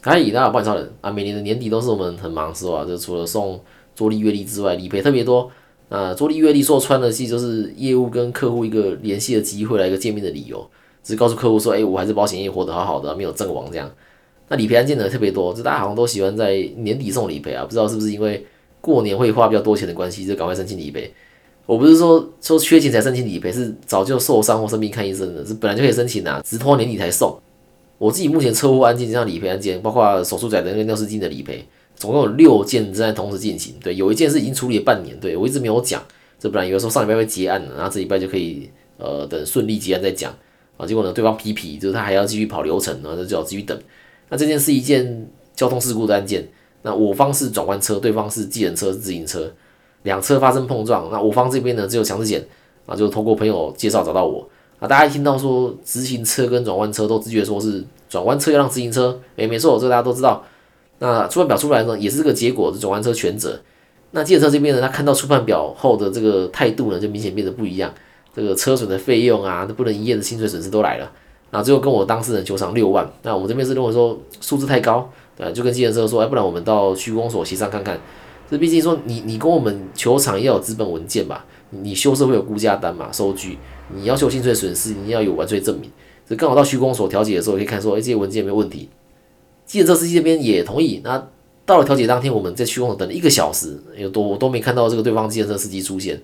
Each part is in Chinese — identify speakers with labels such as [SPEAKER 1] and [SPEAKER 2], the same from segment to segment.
[SPEAKER 1] 可以，大家帮你超人啊！每年的年底都是我们很忙的时候啊，就除了送桌历、月历之外，理赔特别多。啊，桌历、月历说穿了，其实就是业务跟客户一个联系的机会，来一个见面的理由，只是告诉客户说，哎，我还是保险业活得好好的，没有阵亡这样。那理赔案件呢特别多，就大家好像都喜欢在年底送理赔啊，不知道是不是因为过年会花比较多钱的关系，就赶快申请理赔。我不是说说缺钱才申请理赔，是早就受伤或生病看医生的，是本来就可以申请啊，只拖年底才送。我自己目前车祸案件加上理赔案件，包括手术仔的那个尿失禁的理赔，总共有六件正在同时进行。对，有一件是已经处理了半年，对我一直没有讲，这不然以为说上礼拜会结案了，然后这礼拜就可以呃等顺利结案再讲啊。结果呢，对方批评就是他还要继续跑流程，然后就要继续等。那这件是一件交通事故的案件，那我方是转弯车，对方是计程车、自行车，两车发生碰撞。那我方这边呢只有强制险，啊，就通过朋友介绍找到我。啊，大家一听到说直行车跟转弯车都直觉说是转弯车要让自行车，诶，没错，这个大家都知道。那出判表出来呢，也是这个结果，是转弯车全责。那计程车这边呢，他看到出判表后的这个态度呢，就明显变得不一样。这个车损的费用啊，那不能营业的薪水损失都来了。然后最后跟我当事人求偿六万，那我们这边是认为说数字太高，对，就跟计程车说，哎，不然我们到区公所协商看看。这毕竟说你你跟我们求偿要有资本文件吧，你修车会有估价单嘛，收据，你要求薪水损失，你要有完税证明。所以刚好到区公所调解的时候，可以看说，哎，这些文件没有问题。计程车司机这边也同意。那到了调解当天，我们在区公所等了一个小时，有多我都没看到这个对方计程车司机出现。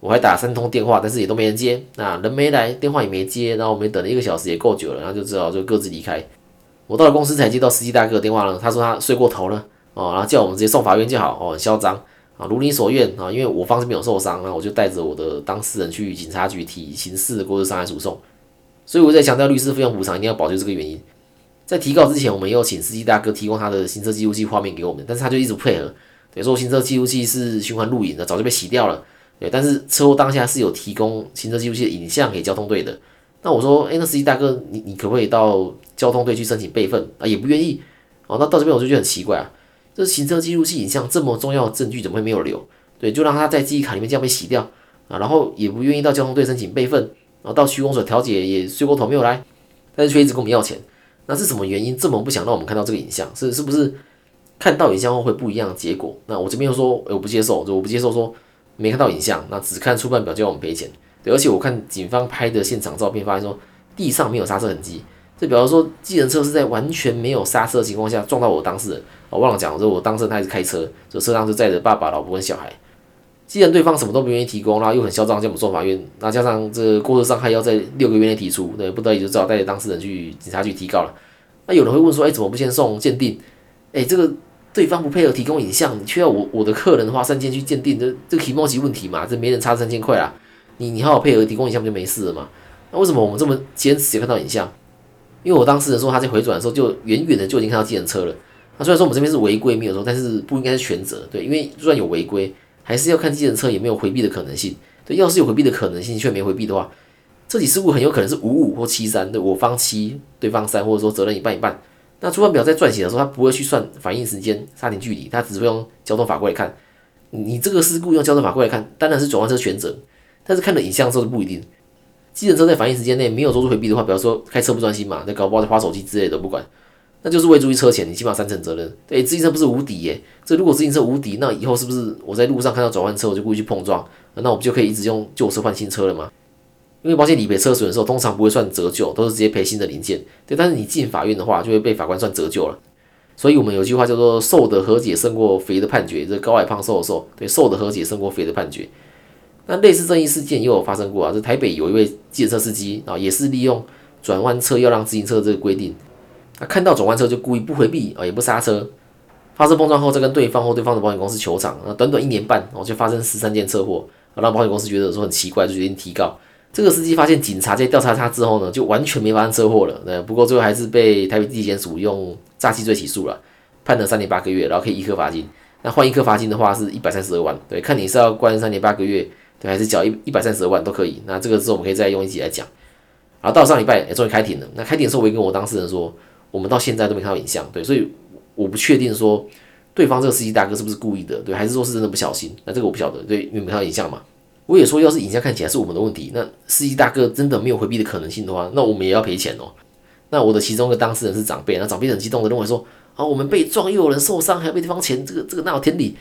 [SPEAKER 1] 我还打三通电话，但是也都没人接。那人没来，电话也没接，然后我们等了一个小时，也够久了，然后就只好就各自离开。我到了公司才接到司机大哥的电话呢，他说他睡过头了哦，然后叫我们直接送法院就好哦，很嚣张啊，如你所愿啊，因为我方这边有受伤，那我就带着我的当事人去警察局提刑事过失伤害诉讼。所以我在强调律师费用补偿一定要保，留这个原因。在提告之前，我们有请司机大哥提供他的行车记录器画面给我们，但是他就一直配合，等于说行车记录器是循环录影的，早就被洗掉了。对，但是车祸当下是有提供行车记录器的影像给交通队的。那我说，哎，那司机大哥，你你可不可以到交通队去申请备份啊？也不愿意。哦，那到这边我就觉得很奇怪啊，这行车记录器影像这么重要的证据，怎么会没有留？对，就让他在记忆卡里面这样被洗掉啊，然后也不愿意到交通队申请备份，然后到区公所调解也睡过头没有来，但是却一直跟我们要钱。那是什么原因这么不想让我们看到这个影像？是是不是看到影像后会不一样的结果？那我这边又说，我不接受，就我不接受说。没看到影像，那只看出判表就要我们赔钱。对，而且我看警方拍的现场照片，发现说地上没有刹车痕迹，这表示说计程车是在完全没有刹车的情况下撞到我当事人。我忘了讲，说我当事人他是开车，这车上就载着爸爸、老婆跟小孩。既然对方什么都不愿意提供，然后又很嚣张叫我们送法院，那加上这过失伤害要在六个月内提出，对，不得已就只好带着当事人去警察局提告了。那有人会问说，哎，怎么不先送鉴定？哎，这个。对方不配合提供影像，你却要我我的客人花三千去鉴定，这这个提莫级问题嘛？这没人差三千块啊！你你好好配合提供影像不就没事了嘛？那为什么我们这么坚持看到影像？因为我当事人说他在回转的时候就远远的就已经看到计程车了。那虽然说我们这边是违规没有错，但是不应该是全责，对，因为就算有违规，还是要看计程车有没有回避的可能性。对，要是有回避的可能性却没回避的话，这起事故很有可能是五五或七三，对我方七对方三，或者说责任一半一半。那出判表在撰写的时候，他不会去算反应时间、刹停距离，他只会用交通法规来看。你这个事故用交通法规来看，当然是转弯车全责。但是看了影像之后就不一定。机动车在反应时间内没有做出回避的话，比方说开车不专心嘛，那搞不好在划手机之类的，不管，那就是未注意车前，你起码三成责任。对，自行车不是无敌耶。这如果自行车无敌，那以后是不是我在路上看到转弯车，我就故意去碰撞，那我不就可以一直用旧车换新车了吗？因为保险理赔车损的时候，通常不会算折旧，都是直接赔新的零件。对，但是你进法院的话，就会被法官算折旧了。所以我们有句话叫做“瘦的和解胜过肥的判决”，这高矮胖瘦的瘦，对，瘦的和解胜过肥的判决。那类似争议事件也有发生过啊，这台北有一位计程车司机啊，也是利用转弯车要让自行车这个规定，他看到转弯车就故意不回避啊，也不刹车，发生碰撞后再跟对方或对方的保险公司求偿，那短短一年半哦，就发生十三件车祸，让保险公司觉得说很奇怪，就决定提告。这个司机发现警察在调查他之后呢，就完全没发生车祸了。那不过最后还是被台北地检署用诈欺罪起诉了，判了三年八个月，然后可以一颗罚金。那换一颗罚金的话是一百三十二万，对，看你是要关三年八个月，对，还是缴一一百三十二万都可以。那这个之后我们可以再用一集来讲。然后到上礼拜也终于开庭了。那开庭的时候，我也跟我当事人说，我们到现在都没看到影像，对，所以我不确定说对方这个司机大哥是不是故意的，对，还是说是真的不小心。那这个我不晓得，对，因为没看到影像嘛。我也说，要是影像看起来是我们的问题，那司机大哥真的没有回避的可能性的话，那我们也要赔钱哦。那我的其中一个当事人是长辈，那长辈很激动的认为说，啊，我们被撞又有人受伤，还要被对方钱，这个这个哪有天理？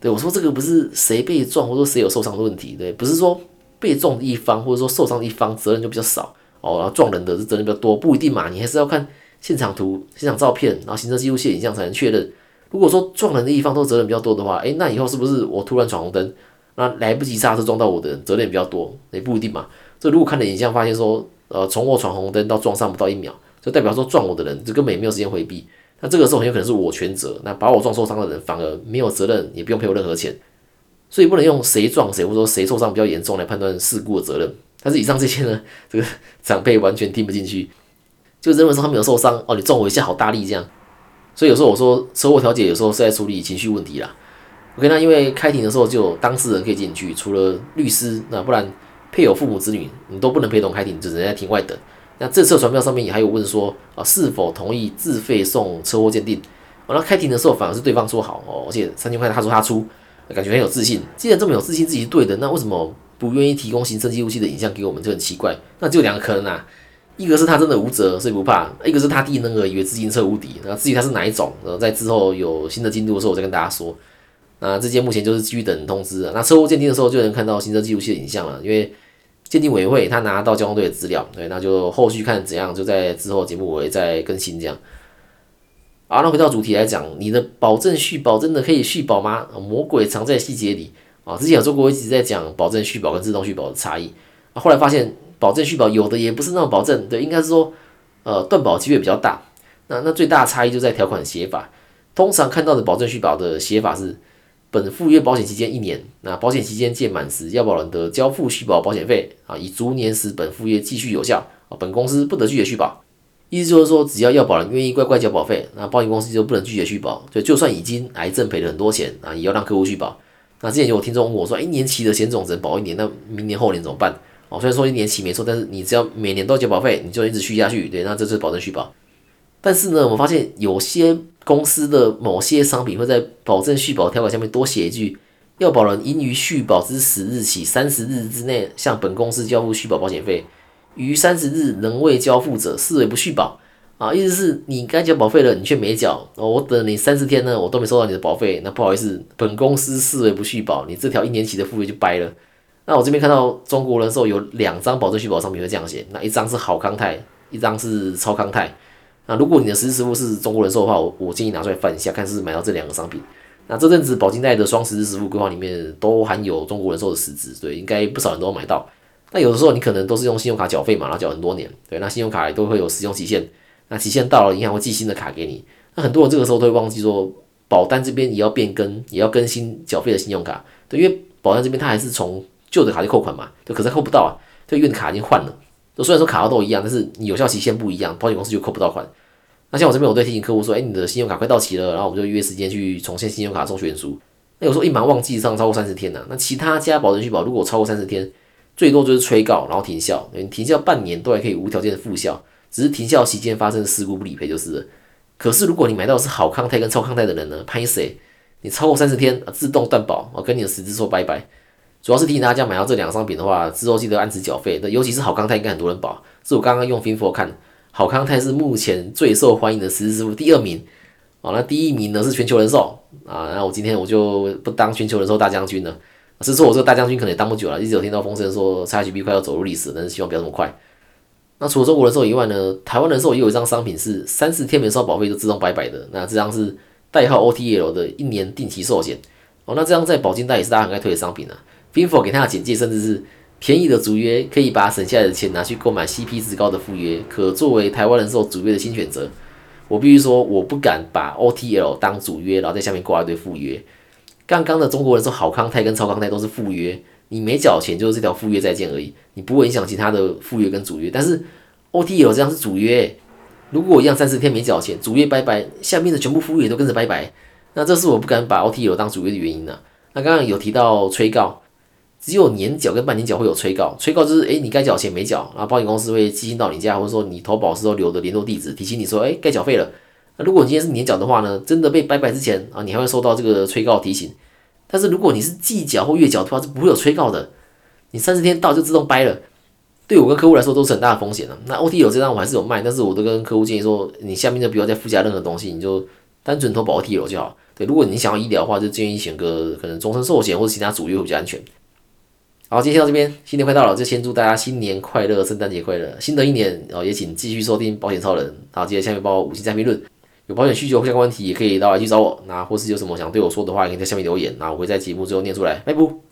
[SPEAKER 1] 对我说这个不是谁被撞或者说谁有受伤的问题，对，不是说被撞的一方或者说受伤的一方责任就比较少哦，然后撞人的是责任比较多，不一定嘛，你还是要看现场图、现场照片，然后行车记录器影像才能确认。如果说撞人的一方都责任比较多的话，诶，那以后是不是我突然闯红灯，那来不及刹车撞到我的人责任比较多？也不一定嘛。这如果看了影像发现说，呃，从我闯红灯到撞上不到一秒，就代表说撞我的人就根本也没有时间回避。那这个时候很有可能是我全责，那把我撞受伤的人反而没有责任，也不用赔我任何钱，所以不能用谁撞谁或者说谁受伤比较严重来判断事故的责任。但是以上这些呢，这个长辈完全听不进去，就认为说他没有受伤哦，你撞我一下好大力这样。所以有时候我说车祸调解有时候是在处理情绪问题啦。OK，那因为开庭的时候就有当事人可以进去，除了律师，那不然配偶、父母、子女你都不能陪同开庭，只能在庭外等。那这次传票上面也还有问说啊，是否同意自费送车祸鉴定？完了开庭的时候反而是对方说好哦，而且三千块他说他出，感觉很有自信。既然这么有自信自己是对的，那为什么不愿意提供行车记录器的影像给我们就很奇怪。那就两个可能啊，一个是他真的无责所以不怕，一个是他弟那个以为自行车无敌。那至于他是哪一种，呃，在之后有新的进度的时候我再跟大家说。那这件目前就是继续等通知。那车祸鉴定的时候就能看到行车记录器的影像了，因为。鉴定委员会他拿到交通队的资料，对，那就后续看怎样，就在之后节目我会再更新这样。好，那回到主题来讲，你的保证续保真的可以续保吗？魔鬼藏在细节里啊！之前有做过一直在讲保证续保跟自动续保的差异，啊，后来发现保证续保有的也不是那种保证，对，应该是说呃断保机会比较大。那那最大的差异就在条款写法，通常看到的保证续保的写法是。本附约保险期间一年，那保险期间届满时，要保人得交付续保保险费啊，以逐年使本附约继续有效啊。本公司不得拒绝续保，意思就是说，只要要保人愿意乖乖交保费，那保险公司就不能拒绝续保。就就算已经癌症赔了很多钱啊，也要让客户续保。那之前有听众问我说，一年期的险种只能保一年，那明年后年怎么办？哦，虽然说一年期没错，但是你只要每年都交保费，你就一直续下去，对，那这是保证续保。但是呢，我发现有些。公司的某些商品会在保证续保条款下面多写一句：要保人应于续保之十日起三十日之内向本公司交付续保保险费，于三十日仍未交付者视为不续保。啊，意思是你该交保费了，你却没缴，哦，我等你三十天呢，我都没收到你的保费，那不好意思，本公司视为不续保，你这条一年期的付费就掰了。那我这边看到中国人寿有两张保证续保商品会这样写，那一张是好康泰，一张是超康泰。那如果你的实时支付是中国人寿的话，我我建议拿出来翻一下，看是不是买到这两个商品。那这阵子保金贷的双实质支付规划里面都含有中国人寿的实质，对，应该不少人都买到。那有的时候你可能都是用信用卡缴费嘛，然后缴很多年，对，那信用卡都会有使用期限，那期限到了，银行会寄新的卡给你。那很多人这个时候都会忘记说，保单这边也要变更，也要更新缴费的信用卡，对，因为保单这边它还是从旧的卡去扣款嘛，对，可是扣不到啊，对，因为卡已经换了。就虽然说卡号都一样，但是你有效期限不一样，保险公司就扣不到款。那像我这边，我对提醒客户说，哎，你的信用卡快到期了，然后我们就约时间去重现信用卡授权书。那有时候一忙忘记上超过三十天呢，那其他家保证续保如果超过三十天，最多就是催告，然后停效。你停效半年都还可以无条件的复效，只是停效期间发生事故不理赔就是了。可是如果你买到是好康泰跟超康泰的人呢，拍谁？你超过三十天啊自动断保，我跟你的实质说拜拜。主要是提醒大家，买到这两个商品的话，之后记得按时缴费。那尤其是好康泰，应该很多人保。是我刚刚用 Finfor 看。好康泰是目前最受欢迎的实时支付第二名，哦，那第一名呢是全球人寿啊，那我今天我就不当全球人寿大将军了，是说我这个大将军可能也当不久了，一直有听到风声说 XGB 快要走入历史，但是希望不要那么快。那除了中国人寿以外呢，台湾人寿也有一张商品是三十天没收保费就自动拜拜的，那这张是代号 OTL 的一年定期寿险，哦，那这张在保金贷也是大家很爱推的商品啊 f i n f o 给他的简介甚至是。便宜的主约可以把省下来的钱拿去购买 CP 值高的副约，可作为台湾人寿主约的新选择。我必须说，我不敢把 OTL 当主约，然后在下面挂一堆副约。刚刚的中国人寿好康泰跟超康泰都是副约，你没缴钱就是这条副约再见而已，你不会影响其他的副约跟主约。但是 OTL 这样是主约，如果我一样三十天没缴钱，主约拜拜，下面的全部副约都跟着拜拜。那这是我不敢把 OTL 当主约的原因呢。那刚刚有提到催告。只有年缴跟半年缴会有催告，催告就是诶，你该缴钱没缴，然后保险公司会寄信到你家，或者说你投保时候留的联络地址提醒你说，诶，该缴费了。那如果你今天是年缴的话呢，真的被拜拜之前啊，你还会收到这个催告提醒。但是如果你是季缴或月缴的话，是不会有催告的，你三十天到就自动掰了。对我跟客户来说都是很大的风险的。那 O T 有这张我还是有卖，但是我都跟客户建议说，你下面就不要再附加任何东西，你就单纯投保 T 楼就好。对，如果你想要医疗的话，就建议选个可能终身寿险或者其他主业会比较安全。好，今天到这边，新年快到了，就先祝大家新年快乐，圣诞节快乐，新的一年哦，也请继续收听保险超人。好，记得下面帮我五星加评论，有保险需求或相关问题也可以到来去找我，那或是有什么想对我说的话，也可以在下面留言，那我会在节目最后念出来。拜拜。